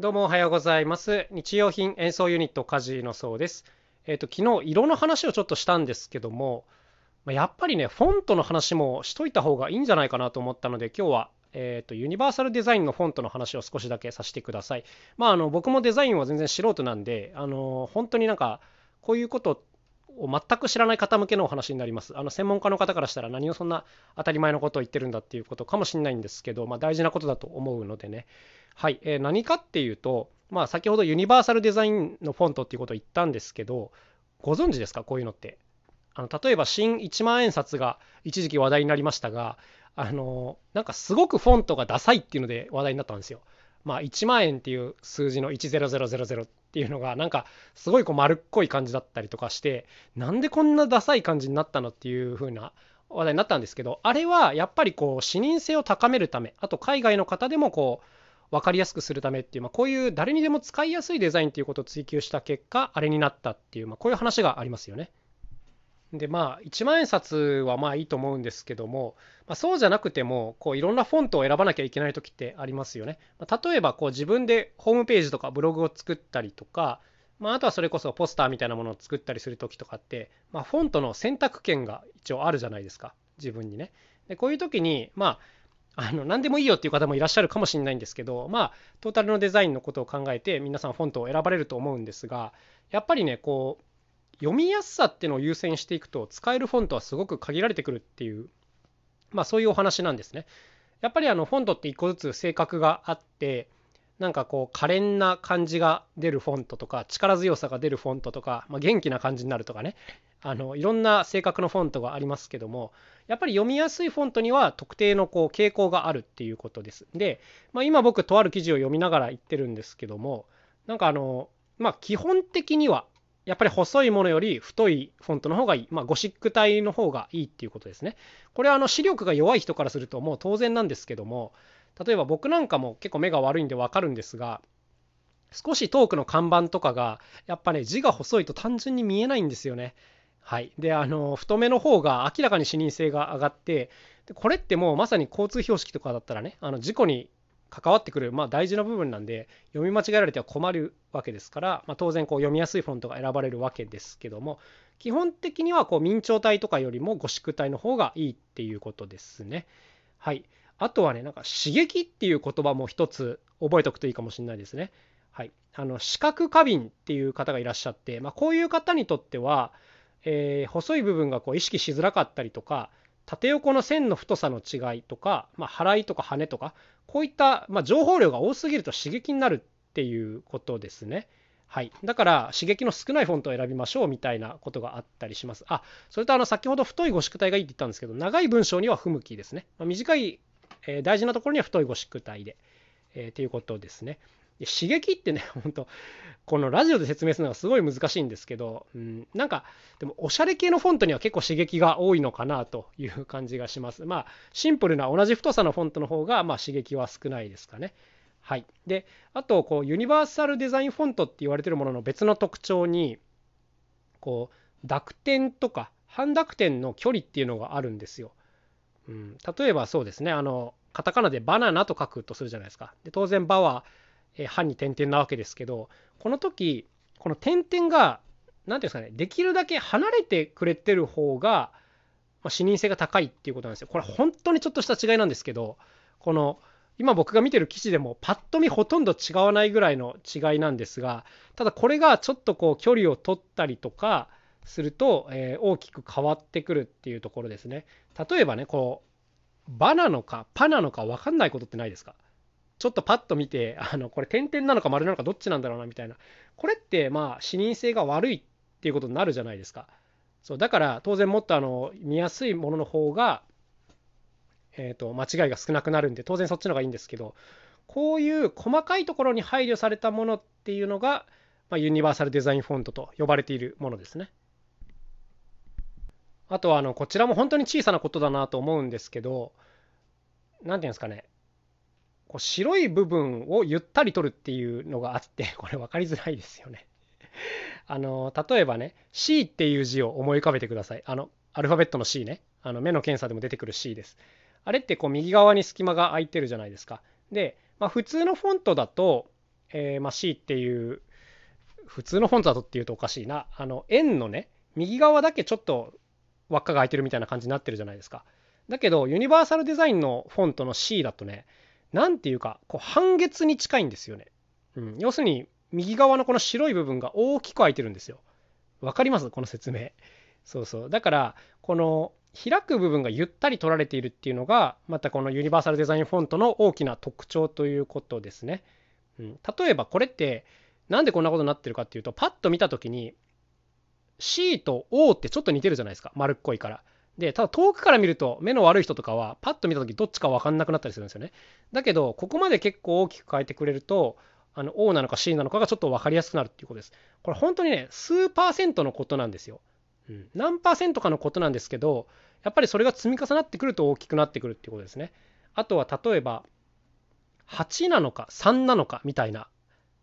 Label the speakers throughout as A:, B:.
A: どうもおはようございます。日用品演奏ユニットカジのそうです。えっ、と昨日色の話をちょっとしたんですけども、まやっぱりねフォントの話もしといた方がいいんじゃないかなと思ったので今日はえっ、とユニバーサルデザインのフォントの話を少しだけさせてください。まああの僕もデザインは全然素人なんで、あの本当になんかこういうことを全く知らない方向けのお話になります。あの専門家の方からしたら何をそんな当たり前のことを言ってるんだっていうことかもしれないんですけど、まあ、大事なことだと思うのでね。はい、えー何かっていうと、まあ、先ほどユニバーサルデザインのフォントっていうことを言ったんですけど、ご存知ですか？こういうのって。あの例えば新1万円札が一時期話題になりましたが、あのなんかすごくフォントがダサいっていうので話題になったんですよ。まあ、1万円っていう数字の10000っていうのがなんかすごいこう丸っこい感じだったりとかしてなんでこんなダサい感じになったのっていう風な話題になったんですけどあれはやっぱりこう視認性を高めるためあと海外の方でもこう分かりやすくするためっていう、まあ、こういう誰にでも使いやすいデザインっていうことを追求した結果あれになったっていう、まあ、こういう話がありますよね。でまあ1万円札はまあいいと思うんですけども、まあ、そうじゃなくてもこういろんなフォントを選ばなきゃいけない時ってありますよね。まあ例えばこう自分でホームページとかブログを作ったりとか、まあ、あとはそれこそポスターみたいなものを作ったりする時とかって、まあ、フォントの選択権が一応あるじゃないですか自分にね。でこういう時にまああの何でもいいよっていう方もいらっしゃるかもしれないんですけどまあトータルのデザインのことを考えて皆さんフォントを選ばれると思うんですがやっぱりねこう読みやすさっていうのを優先していくと使えるフォントはすごく限られてくるっていうまあそういうお話なんですね。やっぱりあのフォントって一個ずつ性格があってなんかこう可憐な感じが出るフォントとか力強さが出るフォントとか、まあ、元気な感じになるとかねあのいろんな性格のフォントがありますけどもやっぱり読みやすいフォントには特定のこう傾向があるっていうことです。で、まあ、今僕とある記事を読みながら言ってるんですけどもなんかあのまあ基本的にはやっぱり細いものより太いフォントの方がいい、まあ、ゴシック体の方がいいっていうことですね。これはあの視力が弱い人からするともう当然なんですけども例えば僕なんかも結構目が悪いんで分かるんですが少し遠くの看板とかがやっぱね字が細いと単純に見えないんですよね。はい、であの太めの方が明らかに視認性が上がってでこれってもうまさに交通標識とかだったらねあの事故に関わってくる、まあ、大事な部分なんで読み間違えられては困るわけですから、まあ、当然こう読みやすいフォントが選ばれるわけですけども基本的にはこう明朝体とかよりもゴシック体の方がいいっていうことですね。はい、あとはねなんか刺激っていう言葉も一つ覚えておくといいかもしれないですね。はい、あの視覚過敏っていう方がいらっしゃって、まあ、こういう方にとっては、えー細い部分がこう意識しづらかったりとか縦横の線の太さの違いとか、まあ、払いとか羽とかこういった、まあ、情報量が多すぎると刺激になるっていうことですね。はい、だから刺激の少ないフォントを選びましょうみたいなことがあったりします。あそれとあの先ほど太いゴシック体がいいって言ったんですけど長い文章には不向きですね。まあ短い、えー大事なところには太いゴシック体で、えーっていうことですね。で刺激ってね 本当このラジオで説明するのがすごい難しいんですけど、うん、なんかでもおしゃれ系のフォントには結構刺激が多いのかなという感じがします。まあシンプルな同じ太さのフォントの方がまあ刺激は少ないですかね。はい、であとこうユニバーサルデザインフォントって言われてるものの別の特徴にこう濁点とか半濁点の距離っていうのがあるんですよ。うん、例えばそうですねあのカタカナでバナナと書くとするじゃないですか。で当然バはえー半に点々なわけですけどこの時この点々が何ていうんですかねできるだけ離れてくれてる方が、まあ、視認性が高いっていうことなんですよ。これ本当にちょっとした違いなんですけどこの今僕が見てる記事でもパッと見ほとんど違わないぐらいの違いなんですがただこれがちょっとこう距離を取ったりとかすると、えー大きく変わってくるっていうところですね。例えばねこうバなのかパなのか分かんないことってないですか？ちょっとパッと見てあのこれ点々なのか丸なのかどっちなんだろうなみたいな。これってまあ視認性が悪いっていうことになるじゃないですか。そうだから当然もっとあの見やすいものの方が、えー、と間違いが少なくなるんで当然そっちの方がいいんですけどこういう細かいところに配慮されたものっていうのが、まあ、ユニバーサルデザインフォントと呼ばれているものですね。あとはあのこちらも本当に小さなことだなと思うんですけど何ていうんですかね。こう白い部分をゆったり取るっていうのがあって これ分かりづらいですよね。あの例えばね C っていう字を思い浮かべてください。あのアルファベットの C ねあの目の検査でも出てくる C です。あれってこう右側に隙間が空いてるじゃないですか。で、まあ、普通のフォントだとえー、ま、C っていう普通のフォントだとっていうとおかしいなあの円のね右側だけちょっと輪っかが空いてるみたいな感じになってるじゃないですかだけどユニバーサルデザインのフォントの C だとね何ていうかこう半月に近いんですよね、うん、要するに右側のこの白い部分が大きく空いてるんですよ。わかります？この説明。そうそう。だからこの開く部分がゆったり取られているっていうのがまたこのユニバーサルデザインフォントの大きな特徴ということですね。うん、例えばこれってなんでこんなことになってるかっていうとパッと見た時に C と O ってちょっと似てるじゃないですか。丸っこいから。でただ遠くから見ると目の悪い人とかはパッと見た時どっちか分かんなくなったりするんですよね。だけどここまで結構大きく変えてくれるとあの O なのか C なのかがちょっと分かりやすくなるっていうことです。これ本当にね数パーセントのことなんですよ。うん、何パーセントかのことなんですけどやっぱりそれが積み重なってくると大きくなってくるっていうことですね。あとは例えば8なのか3なのかみたいな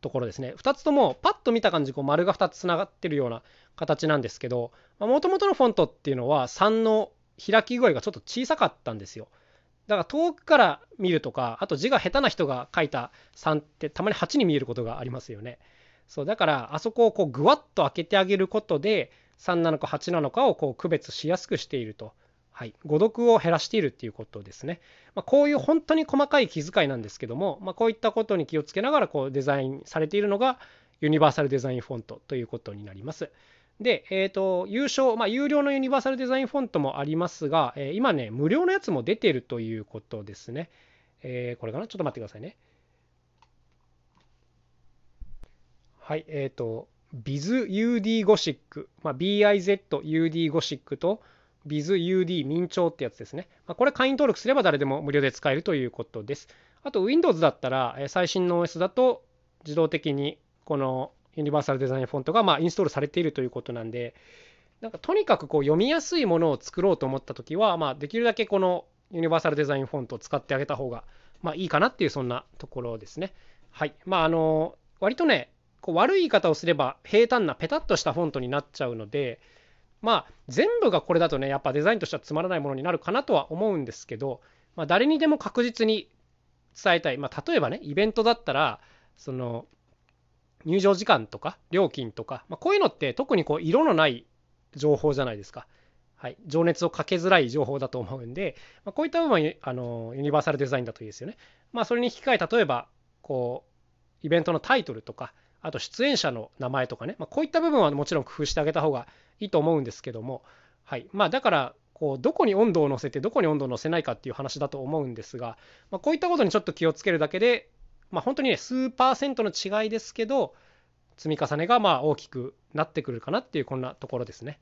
A: ところですね。2つともパッと見た感じこう丸が2つつながってるような形なんですけどもともとのフォントっていうのは3の開き具合がちょっと小さかったんですよ。だから遠くから見るとかあと字が下手な人が書いた3ってたまに8に見えることがありますよね。そうだからあそこをこうぐわっと開けてあげることで3なのか8なのかをこう区別しやすくしていると。はい、誤読を減らしているっていうことですね。まあ、こういう本当に細かい気遣いなんですけども、まあ、こういったことに気をつけながらこうデザインされているのがユニバーサルデザインフォントということになります。で、えっ、ー、と、優勝、まあ、有料のユニバーサルデザインフォントもありますが、えー、今ね、無料のやつも出てるということですね。えー、これかな？ちょっと待ってくださいね。はい、えっ、ー、と、BizUD ゴシック、まあ、BIZUD ゴシックと BizUD 明朝ってやつですね。ま、これ会員登録すれば誰でも無料で使えるということです。あと Windows だったら最新の OS だと自動的にこのユニバーサルデザインフォントがまインストールされているということなんで、なんかとにかくこう読みやすいものを作ろうと思ったときは、ま、できるだけこのユニバーサルデザインフォントを使ってあげた方がまあいいかなっていうそんなところですね。はい。まああの割とね、こう悪い言い方をすれば平坦なペタッとしたフォントになっちゃうのでまあ全部がこれだとねやっぱデザインとしてはつまらないものになるかなとは思うんですけど、まあ、誰にでも確実に伝えたい、まあ、例えばねイベントだったらその入場時間とか料金とか、まあ、こういうのって特にこう色のない情報じゃないですか。はい、情熱をかけづらい情報だと思うんで、まあ、こういった部分はあのユニバーサルデザインだといいですよね。まあ、それに引き換え例えばこうイベントのタイトルとかあと出演者の名前とかね、まあ、こういった部分はもちろん工夫してあげた方がいいと思うんですけども、はい。まあ、だからこうどこに温度を乗せてどこに温度を乗せないかっていう話だと思うんですが、まあ、こういったことにちょっと気をつけるだけで、まあ、本当にね数パーセントの違いですけど積み重ねがまあ大きくなってくるかなっていうこんなところですね。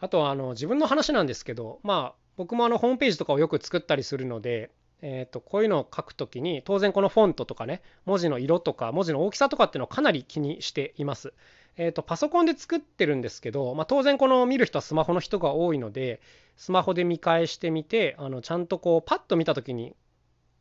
A: あとはあの自分の話なんですけど、まあ、僕もあのホームページとかをよく作ったりするので、えー、とこういうのを書くときに当然このフォントとかね文字の色とか文字の大きさとかっていうのをかなり気にしています。えー、とパソコンで作ってるんですけど、まあ、当然この見る人はスマホの人が多いのでスマホで見返してみてあのちゃんとこうパッと見た時に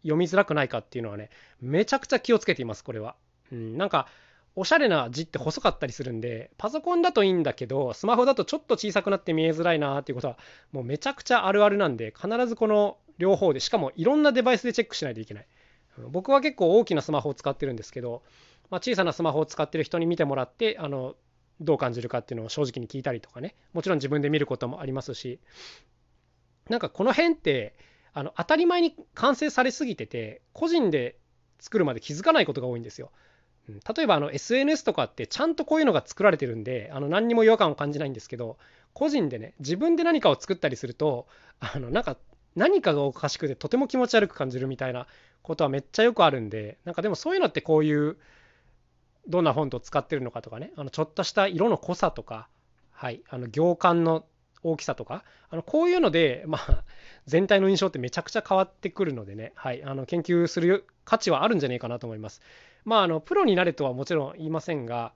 A: 読みづらくないかっていうのはねめちゃくちゃ気をつけていますこれは。うん、なんかおしゃれな字って細かったりするんでパソコンだといいんだけどスマホだとちょっと小さくなって見えづらいなっていうことはもうめちゃくちゃあるあるなんで必ずこの両方でしかもいろんなデバイスでチェックしないといけない。僕は結構大きなスマホを使ってるんですけど、まあ、小さなスマホを使ってる人に見てもらってあのどう感じるかっていうのを正直に聞いたりとかね。もちろん自分で見ることもありますし。なんかこの辺ってあの当たり前に完成されすぎてて個人で作るまで気づかないことが多いんですよ。例えばあの SNS とかってちゃんとこういうのが作られてるんであの何にも違和感を感じないんですけど個人でね自分で何かを作ったりするとあのなんか何かがおかしくてとても気持ち悪く感じるみたいなことはめっちゃよくあるんでなんかでもそういうのってこういうどんなフォントを使ってるのかとかねあのちょっとした色の濃さとか、はい、あの行間の大きさとかあのこういうので、まあ、全体の印象ってめちゃくちゃ変わってくるのでね、はい、あの研究する価値はあるんじゃないかなと思います。まあ、あのプロになれとはもちろん言いませんが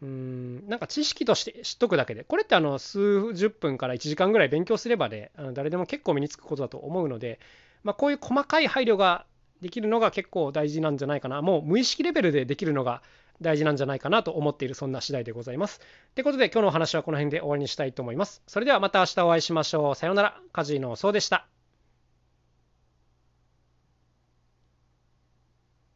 A: うんなんか知識として知っとくだけで。これってあの数十分から1時間ぐらい勉強すればで、あの誰でも結構身につくことだと思うので、まあ、こういう細かい配慮ができるのが結構大事なんじゃないかな。もう無意識レベルでできるのが大事なんじゃないかなと思っているそんな次第でございます。ということで今日のお話はこの辺で終わりにしたいと思います。それではまた明日お会いしましょう。さようなら。カジノそうでした。